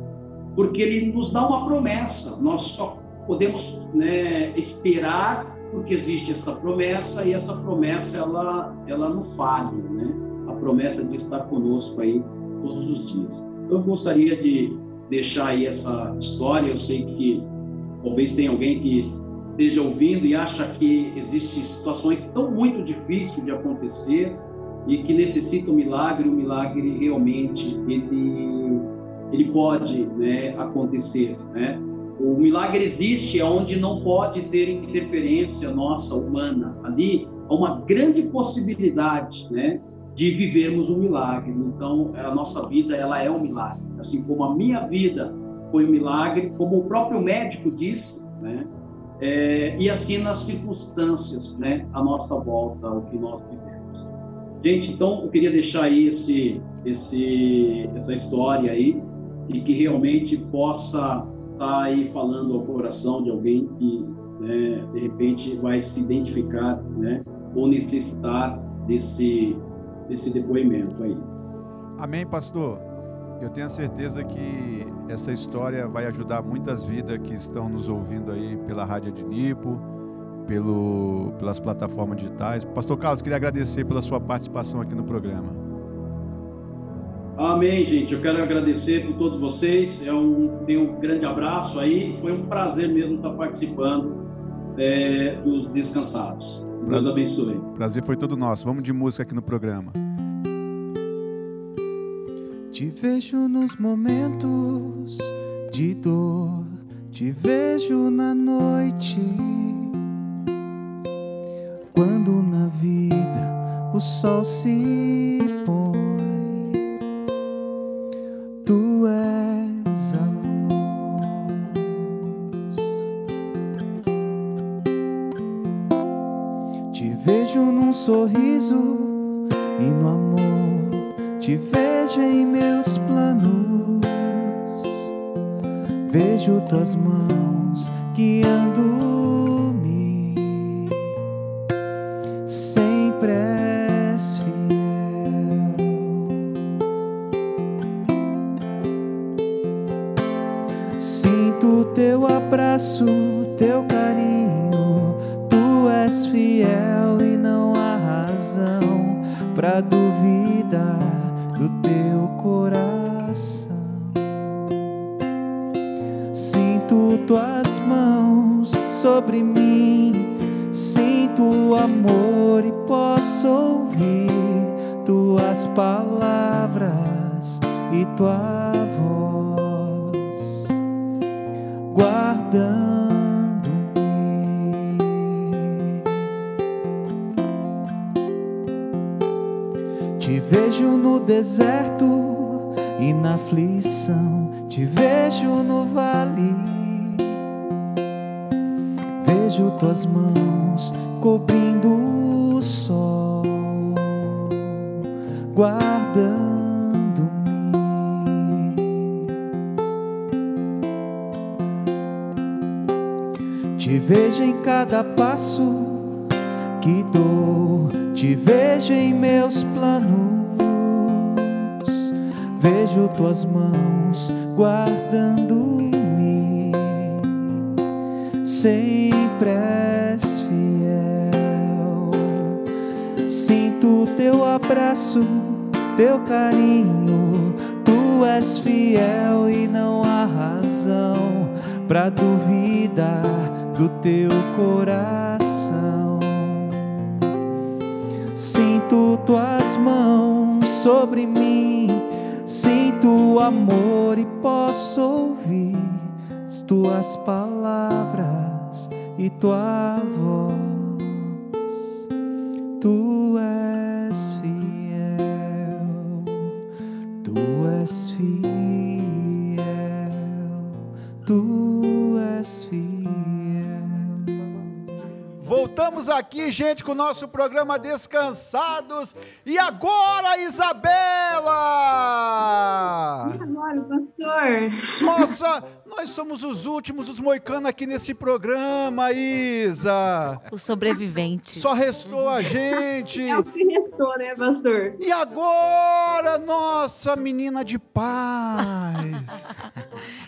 S10: porque ele nos dá uma promessa. Nós só podemos né, esperar porque existe essa promessa e essa promessa ela, ela não falha, né? A promessa de estar conosco aí todos os dias. Eu gostaria de deixar aí essa história. Eu sei que talvez tenha alguém que esteja ouvindo e acha que existem situações tão muito difíceis de acontecer e que necessitam um milagre. O milagre realmente ele ele pode né, acontecer, né? O milagre existe onde não pode ter interferência nossa humana. Ali há uma grande possibilidade, né, de vivermos um milagre. Então, a nossa vida ela é um milagre, assim como a minha vida foi um milagre, como o próprio médico disse, né? É, e assim nas circunstâncias, né, à nossa volta, o que nós vivemos. Gente, então eu queria deixar aí esse, esse, essa história aí e que realmente possa estar tá aí falando ao coração de alguém que, né, de repente, vai se identificar, né, ou necessitar desse, desse depoimento aí.
S1: Amém, pastor. Eu tenho a certeza que essa história vai ajudar muitas vidas que estão nos ouvindo aí pela Rádio de Nipo, pelo, pelas plataformas digitais. Pastor Carlos, queria agradecer pela sua participação aqui no programa.
S10: Amém, gente. Eu quero agradecer por todos vocês. É um, tenho um grande abraço aí. Foi um prazer mesmo estar participando é, dos Descansados. Deus abençoe.
S1: Prazer foi todo nosso. Vamos de música aqui no programa.
S7: Te vejo nos momentos de dor, te vejo na noite. Quando na vida o sol se sorriso e no amor. Te vejo em meus planos. Vejo tuas mãos guiando-me. Sempre és fiel. Sinto teu abraço, teu carinho. Tu és fiel e não há razão para duvidar do teu coração. Sinto tuas mãos sobre mim. Sinto o amor e posso ouvir as tuas palavras e tua voz. Tu és fiel, tu és fiel, tu és fiel.
S1: Voltamos aqui, gente, com o nosso programa Descansados. E agora, Isabela!
S6: Agora, pastor.
S1: Nossa, nós somos os últimos, os moicanos aqui nesse programa, Isa.
S2: Os sobreviventes.
S1: Só restou a gente.
S6: É o que restou, né, pastor?
S1: E agora, nossa menina de paz.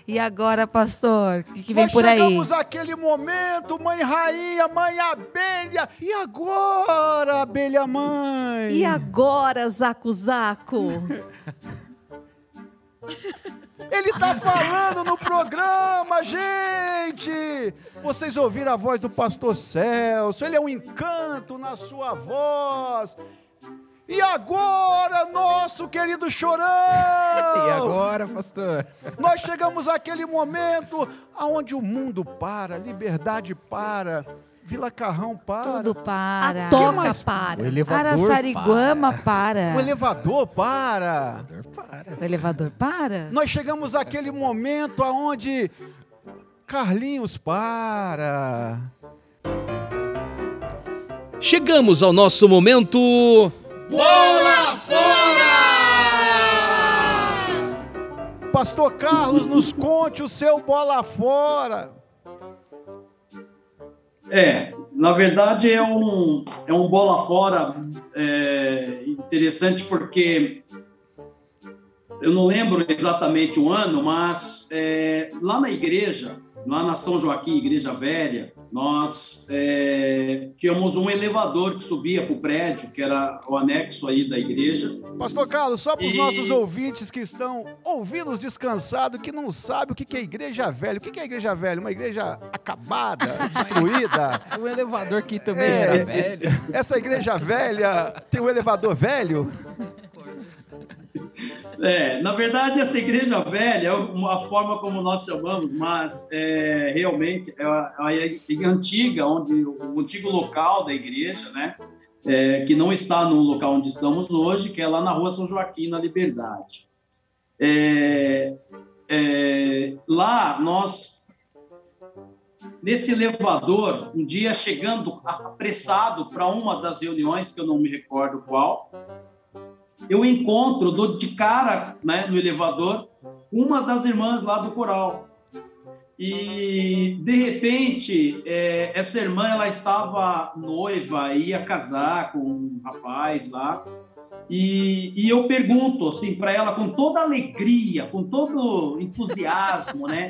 S2: E agora, pastor? O que, que vem
S1: Nós
S2: por aí?
S1: chegamos àquele momento, mãe rainha, mãe abelha. E agora, abelha mãe?
S4: E agora, Zaco Zaco?
S1: Ele tá falando no programa, gente! Vocês ouviram a voz do pastor Celso, ele é um encanto na sua voz. E agora, nosso querido Chorão!
S5: E agora, pastor?
S1: Nós chegamos àquele momento aonde o mundo para, liberdade para, Vila Carrão para,
S2: Tudo para.
S4: A toca
S1: mais?
S4: para.
S5: O elevador
S2: Araçariguama para.
S1: o elevador para.
S5: para.
S2: O elevador para.
S1: Nós chegamos àquele momento aonde Carlinhos para.
S8: Chegamos ao nosso momento.
S1: Pastor Carlos, nos conte o seu bola fora.
S10: É, na verdade é um, é um bola fora é, interessante porque eu não lembro exatamente o ano, mas é, lá na igreja, lá na São Joaquim, Igreja Velha, nós é, tínhamos um elevador que subia para o prédio, que era o anexo aí da igreja.
S1: Pastor Carlos, só para os
S10: E-
S1: nossos ouvintes que estão ouvindo descansados, que não sabem o que que é igreja velha. O que que é igreja velha? Uma igreja acabada, destruída.
S5: O elevador aqui também
S1: É,
S5: era velho.
S1: Essa igreja velha tem um elevador velho?
S10: É, na verdade, essa igreja velha, é uma forma como nós chamamos, mas é, realmente é a, a igreja antiga, onde o antigo local da igreja, né, é, que não está no local onde estamos hoje, que é lá na Rua São Joaquim, na Liberdade. É, é, lá nós nesse elevador, um dia chegando apressado para uma das reuniões, que eu não me recordo qual, eu encontro, de cara né, no elevador, uma das irmãs lá do coral. E, de repente, é, essa irmã ela estava noiva, ia casar com um rapaz lá. E, e eu pergunto assim para ela com toda alegria, com todo entusiasmo, né?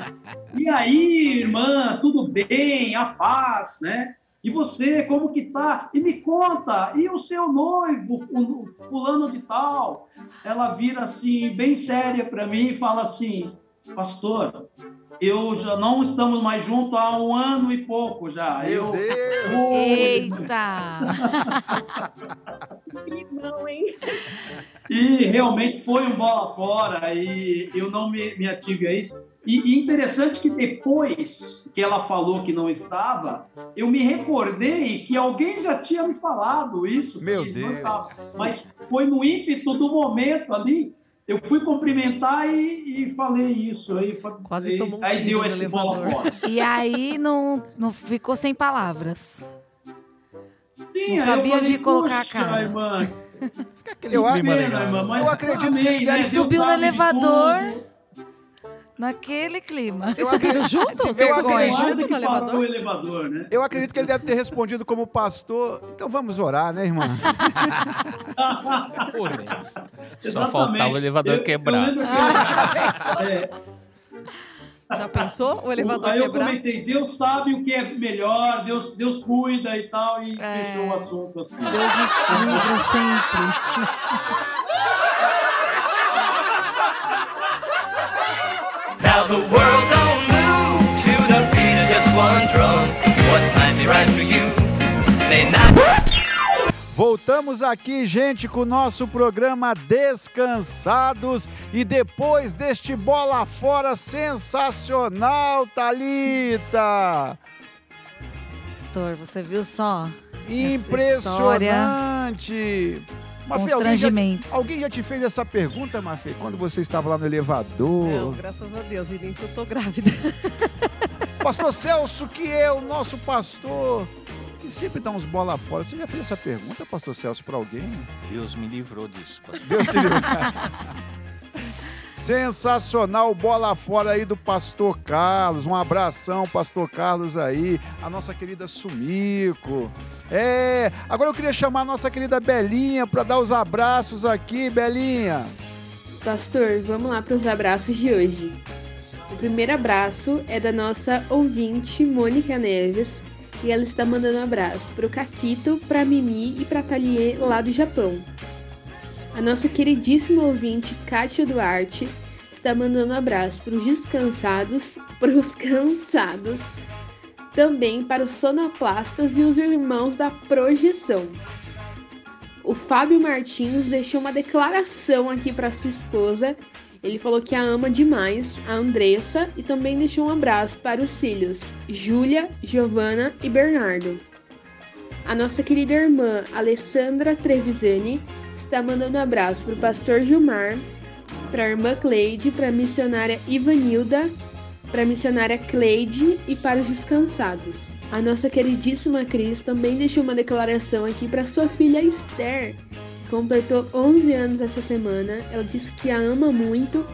S10: E aí, irmã, tudo bem? A paz, né? E você, como que tá? E me conta, e o seu noivo, o fulano de tal? Ela vira assim, bem séria para mim e fala assim, pastor, eu já não estamos mais juntos há um ano e pouco já.
S1: Meu
S10: eu,
S1: Deus!
S2: Eita!
S6: Climão, hein?
S10: E realmente foi um bola fora e eu não me, me ative a isso. E, e interessante que depois que ela falou que não estava, eu me recordei que alguém já tinha me falado isso.
S1: Meu
S10: que
S1: Deus.
S10: Não estava. Mas foi no ímpeto do momento ali. Eu fui cumprimentar e, e falei isso. Aí,
S4: Quase tomou um
S10: aí deu esse bola
S4: elevador.
S10: fora.
S2: E aí não, não ficou sem palavras.
S10: Sim,
S2: Não sabia
S10: falei,
S2: onde colocar a
S10: "Puxa,
S2: cara."
S10: irmã,
S1: Eu,
S10: pena, irmã, mas
S1: Eu acredito que ele
S10: né?
S1: deve
S10: Deus
S2: subiu no
S10: de
S2: elevador. Naquele clima.
S4: Vocês subiram junto?
S1: Eu
S4: Vocês subiram junto
S10: que
S4: no elevador?
S10: o elevador, né?
S1: eu acredito que ele deve ter respondido como pastor. Então vamos orar, né, irmã?
S5: Oremos.
S3: Só
S10: Exatamente.
S3: faltava o elevador
S10: Eu- eu
S3: quebrar.
S10: que eu- é,
S4: Já pensou o elevador
S10: aí eu
S4: quebrar?
S10: comentei, Deus sabe o que é melhor, Deus, Deus cuida e tal, e
S2: É.
S10: fechou o assunto assim.
S2: Deus nos livra sempre.
S11: the world don't move to the beat of just one drum. What might be right for you may not.
S1: Voltamos aqui, gente, com o nosso programa Descansados e depois deste bola fora sensacional, Talita.
S2: Pastor, você viu só?
S1: Impressionante. Mafê, alguém já,
S2: Constrangimento.
S1: alguém já te fez essa pergunta, Mafê, quando você estava lá no elevador?
S4: Não, graças a Deus, e nem se eu tô grávida.
S1: Pastor Celso, que é o nosso pastor, que sempre dá uns bola fora. Você já fez essa pergunta, pastor Celso, para alguém?
S3: Deus me livrou disso. pastor.
S1: Deus te livre. Sensacional bola fora aí do Pastor Carlos. Um abração, Pastor Carlos aí. A nossa querida Sumico. É, agora eu queria chamar a nossa querida Belinha para dar os abraços aqui, Belinha.
S6: Pastor, vamos lá para os abraços de hoje. O primeiro abraço é da nossa ouvinte Mônica Neves e ela está mandando um abraço para o Caquito, para Mimi e para Thalie lá do Japão. A nossa queridíssima ouvinte Kátia Duarte está mandando um abraço para os descansados, para os cansados, também para os sonoplastas e os irmãos da projeção. O Fábio Martins deixou uma declaração aqui para sua esposa. Ele falou que a ama demais, a Andressa, e também deixou um abraço para os filhos Júlia, Giovana e Bernardo. A nossa querida irmã Alessandra Trevisani está mandando um abraço para o pastor Gilmar, para a irmã Cleide, para a missionária Ivanilda, para a missionária Cleide e para os descansados. A nossa queridíssima Cris também deixou uma declaração aqui para sua filha Esther, que completou 11 anos essa semana. Ela disse que a ama muito,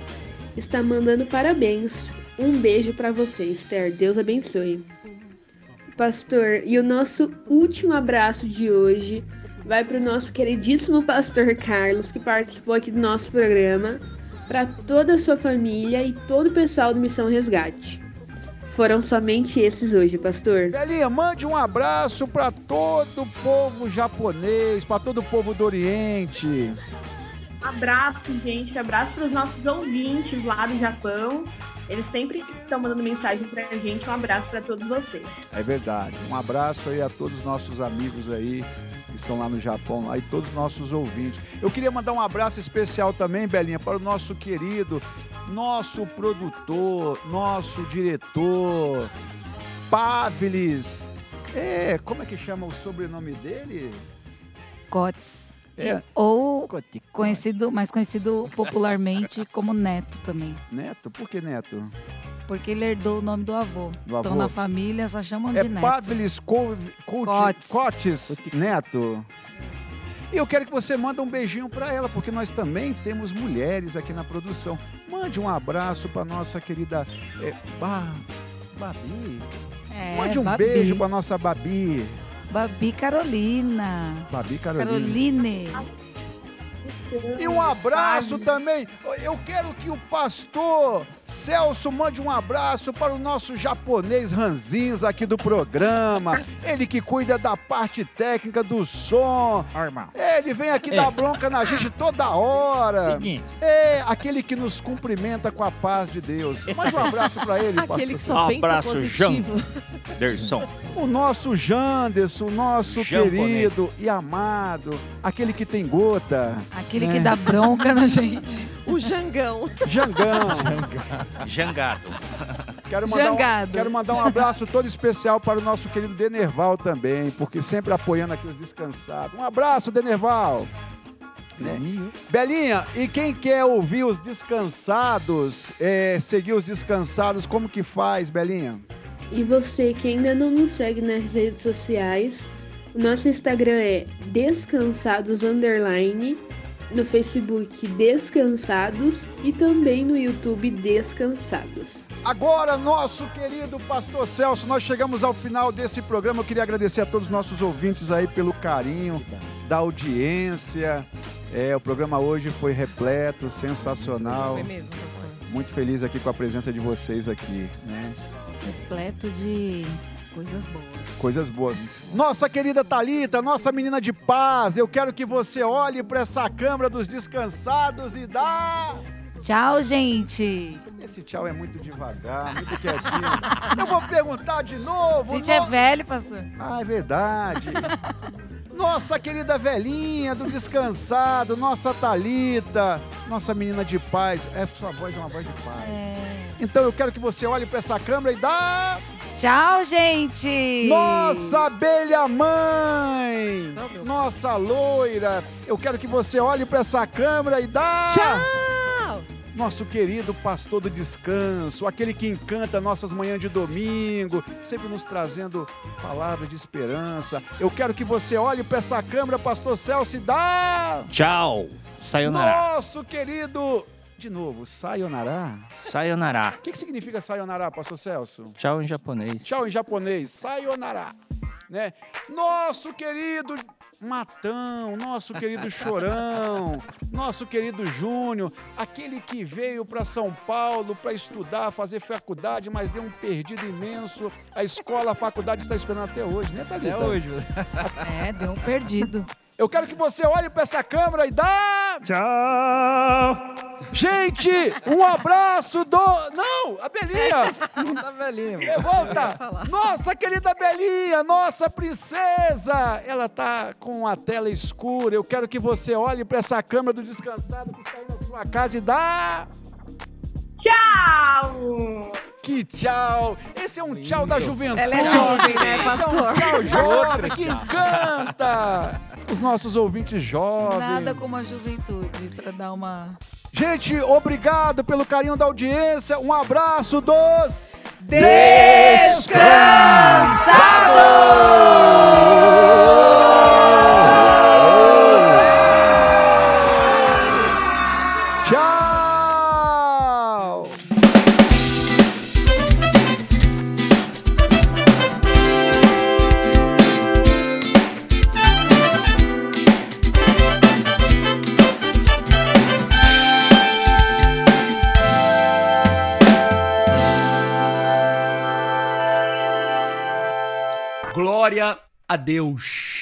S6: está mandando parabéns. Um beijo para você, Esther. Deus abençoe. Pastor, e o nosso último abraço de hoje vai para o nosso queridíssimo pastor Carlos, que participou aqui do nosso programa, para toda a sua família e todo o pessoal do Missão Resgate. Foram somente esses hoje, pastor.
S1: Belinha, mande um abraço para todo o povo japonês, para todo o povo do Oriente.
S6: Abraço, gente. Abraço para os nossos ouvintes lá do Japão. Eles sempre estão mandando mensagem pra gente. Um abraço para todos vocês.
S1: É verdade. Um abraço aí a todos os nossos amigos aí que estão lá no Japão, aí todos os nossos ouvintes. Eu queria mandar um abraço especial também, Belinha, para o nosso querido, nosso produtor, nosso diretor, Pavlis. É, como é que chama o sobrenome dele?
S2: Cotes.
S1: É.
S2: Ou conhecido, mais conhecido popularmente como Neto também.
S1: Neto? Por que Neto?
S2: Porque ele herdou o nome do avô.
S1: Do
S2: Então
S1: avô?
S2: na família só chamam
S1: É
S2: de Neto.
S1: Pavlis Co- Co-
S2: Cotes.
S1: Cotes Neto. E eu quero que você manda um beijinho para ela, porque nós também temos mulheres aqui na produção. Mande um abraço para nossa querida é, Ba- Babi.
S2: É,
S1: Mande um
S2: Babi.
S1: beijo para nossa Babi.
S2: Babi Carolina.
S1: Babi Carolina.
S2: Caroline.
S1: E um abraço também. Eu quero que o pastor Celso mande um abraço para o nosso japonês Ranzins aqui do programa. Ele que cuida da parte técnica do som. Ele vem aqui
S5: É.
S1: dar bronca na gente toda hora.
S5: Seguinte.
S1: É aquele que nos cumprimenta com a paz de Deus. Mande um abraço para ele,
S4: Aquele que
S1: pastor.
S4: só pensa positivo.
S3: Derson.
S1: O nosso Janderson, o nosso
S3: Japonês.
S1: querido e amado, aquele que tem gota.
S2: Aquele
S1: É.
S2: que dá bronca na gente.
S4: O Jangão.
S1: Jangão.
S3: Jangado.
S1: Quero mandar, um,
S2: Jangado.
S1: quero mandar um abraço todo especial para o nosso querido Denerval também, porque sempre apoiando aqui os descansados. Um abraço, Denerval. Né? Belinha, e quem quer ouvir os descansados, é, seguir os descansados, como que faz, Belinha?
S6: E você que ainda não nos segue nas redes sociais, o nosso Instagram é descansados underline, no Facebook Descansados e também no YouTube Descansados.
S1: Agora, nosso querido Pastor Celso, nós chegamos ao final desse programa. Eu queria agradecer a todos os nossos ouvintes aí pelo carinho da audiência. É, o programa hoje foi repleto, sensacional.
S4: Foi mesmo, pastor.
S1: Muito feliz aqui com a presença de vocês aqui, né?
S2: Repleto de coisas boas.
S1: Coisas boas. Nossa querida Talita, nossa menina de paz, eu quero que você olhe para essa câmara dos descansados e dá.
S2: Tchau, gente.
S1: Esse tchau é muito devagar, muito quietinho. Eu vou perguntar de novo.
S2: A gente é
S1: no-
S2: velho, pastor.
S1: Ah, é verdade. Nossa querida velhinha do descansado, nossa Talita, nossa menina de paz. É, sua voz é uma voz de paz. Então eu quero que você olhe para essa câmera e dá.
S2: Tchau, gente!
S1: Nossa abelha mãe! Nossa loira! Eu quero que você olhe para essa câmera e dá.
S4: Tchau!
S1: Nosso querido pastor do descanso, aquele que encanta nossas manhãs de domingo, sempre nos trazendo palavras de esperança. Eu quero que você olhe para essa câmera, pastor Celso, e dá.
S3: Tchau. Sayonara.
S1: Nosso querido. De novo, sayonara.
S3: Sayonara.
S1: O que, que significa sayonara, pastor Celso?
S3: Tchau em japonês.
S1: Tchau em japonês, sayonara. Né? Nosso querido Matão, nosso querido Chorão, nosso querido Júnior, aquele que veio para São Paulo para estudar, fazer faculdade, mas deu um perdido imenso. A escola, a faculdade está esperando até hoje, né, Thalita?
S5: Até hoje.
S2: É, deu um perdido.
S1: Eu quero que você olhe para essa câmera e dá.
S5: Tchau!
S1: Gente, um abraço do. Não, a Belinha!
S5: Tá.
S1: É, Volta! Nossa querida Belinha, nossa princesa! Ela tá com a tela escura. Eu quero que você olhe para essa câmera do descansado que está aí na sua casa e dá.
S6: Tchau!
S1: Que tchau! Esse é um tchau da juventude.
S4: Ela é jovem, né,
S1: Esse
S4: pastor?
S1: É um tchau jovem que encanta os nossos ouvintes jovens.
S2: Nada como a juventude para dar uma.
S1: Gente, obrigado pelo carinho da audiência. Um abraço dos Tchau!
S8: Adeus.